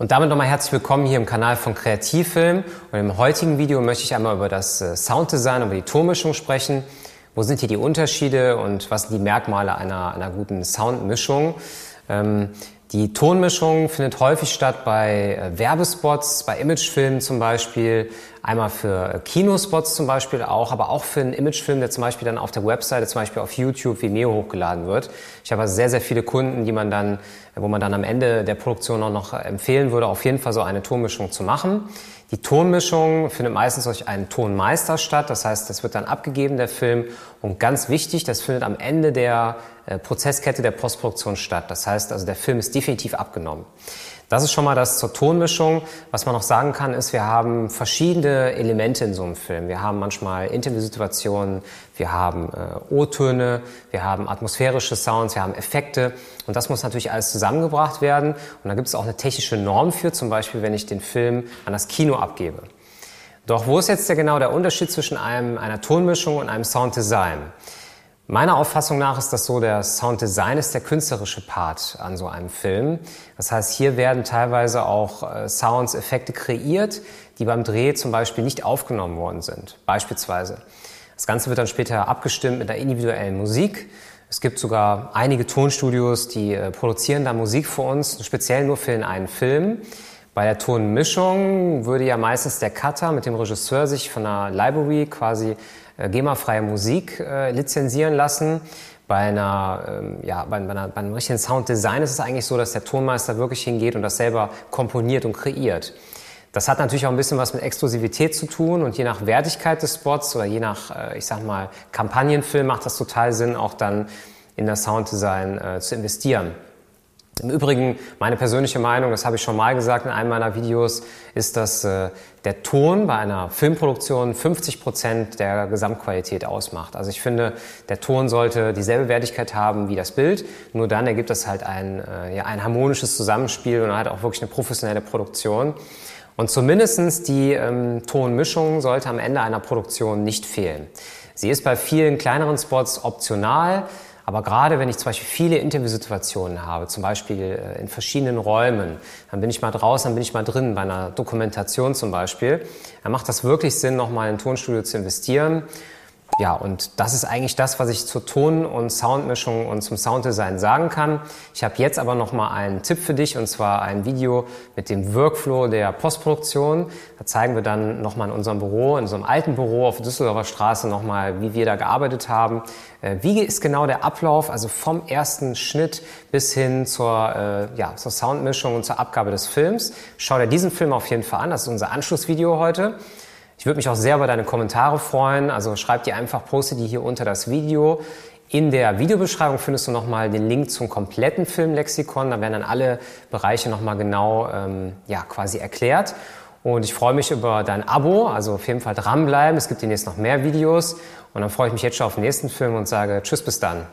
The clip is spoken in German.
Und damit nochmal herzlich willkommen hier im Kanal von Kreativfilm. Und im heutigen Video möchte ich einmal über das äh, Sounddesign, über die Tonmischung sprechen. Wo sind hier die Unterschiede und was sind die Merkmale einer, einer guten Soundmischung? Ähm, die Tonmischung findet häufig statt bei äh, Werbespots, bei Imagefilmen zum Beispiel, einmal für äh, Kinospots zum Beispiel auch, aber auch für einen Imagefilm, der zum Beispiel dann auf der Webseite, zum Beispiel auf YouTube, Vimeo hochgeladen wird. Ich habe also sehr, sehr viele Kunden, die man dann, wo man dann am Ende der Produktion auch noch empfehlen würde, auf jeden Fall so eine Tonmischung zu machen. Die Tonmischung findet meistens durch einen Tonmeister statt, das heißt, das wird dann abgegeben, der Film. Und ganz wichtig, das findet am Ende der äh, Prozesskette der Postproduktion statt. Das heißt also, der Film ist definitiv abgenommen. Das ist schon mal das zur Tonmischung. Was man noch sagen kann, ist, wir haben verschiedene Elemente in so einem Film. Wir haben manchmal Interviewsituationen, wir haben äh, O-Töne, wir haben atmosphärische Sounds, wir haben Effekte. Und das muss natürlich alles zusammengebracht werden. Und da gibt es auch eine technische Norm für, zum Beispiel, wenn ich den Film an das Kino abgebe. Doch wo ist jetzt der, genau der Unterschied zwischen einem, einer Tonmischung und einem Sounddesign? Meiner Auffassung nach ist das so, der Sounddesign ist der künstlerische Part an so einem Film. Das heißt, hier werden teilweise auch äh, Sounds, Effekte kreiert, die beim Dreh zum Beispiel nicht aufgenommen worden sind. Beispielsweise. Das Ganze wird dann später abgestimmt mit einer individuellen Musik. Es gibt sogar einige Tonstudios, die äh, produzieren da Musik für uns, speziell nur für den einen Film. Bei der Tonmischung würde ja meistens der Cutter mit dem Regisseur sich von einer Library quasi GEMA-freie Musik äh, lizenzieren lassen. Bei, einer, ähm, ja, bei, einer, bei einem richtigen Sounddesign ist es eigentlich so, dass der Tonmeister wirklich hingeht und das selber komponiert und kreiert. Das hat natürlich auch ein bisschen was mit Exklusivität zu tun und je nach Wertigkeit des Spots oder je nach, äh, ich sag mal, Kampagnenfilm macht das total Sinn, auch dann in das Sounddesign äh, zu investieren. Im Übrigen, meine persönliche Meinung, das habe ich schon mal gesagt in einem meiner Videos, ist, dass äh, der Ton bei einer Filmproduktion 50 Prozent der Gesamtqualität ausmacht. Also ich finde, der Ton sollte dieselbe Wertigkeit haben wie das Bild. Nur dann ergibt es halt ein, äh, ja, ein harmonisches Zusammenspiel und halt auch wirklich eine professionelle Produktion. Und zumindestens die ähm, Tonmischung sollte am Ende einer Produktion nicht fehlen. Sie ist bei vielen kleineren Spots optional. Aber gerade wenn ich zum Beispiel viele Interviewsituationen habe, zum Beispiel äh, in verschiedenen Räumen, dann bin ich mal draußen, dann bin ich mal drin, bei einer Dokumentation zum Beispiel, dann macht das wirklich Sinn, nochmal in ein Tonstudio zu investieren ja, und das ist eigentlich das, was ich zur Ton- und Soundmischung und zum Sounddesign sagen kann. Ich habe jetzt aber noch mal einen Tipp für dich und zwar ein Video mit dem Workflow der Postproduktion. Da zeigen wir dann noch mal in unserem Büro, in unserem alten Büro auf Düsseldorfer Straße noch mal, wie wir da gearbeitet haben. Äh, wie ist genau der Ablauf, also vom ersten Schnitt bis hin zur, äh, ja, zur Soundmischung und zur Abgabe des Films. Schau dir diesen Film auf jeden Fall an. Das ist unser Anschlussvideo heute. Ich würde mich auch sehr über deine Kommentare freuen. Also schreib dir einfach, poste die hier unter das Video. In der Videobeschreibung findest du nochmal den Link zum kompletten Filmlexikon. Da werden dann alle Bereiche nochmal genau ähm, ja, quasi erklärt. Und ich freue mich über dein Abo, also auf jeden Fall dranbleiben. Es gibt demnächst noch mehr Videos. Und dann freue ich mich jetzt schon auf den nächsten Film und sage Tschüss bis dann.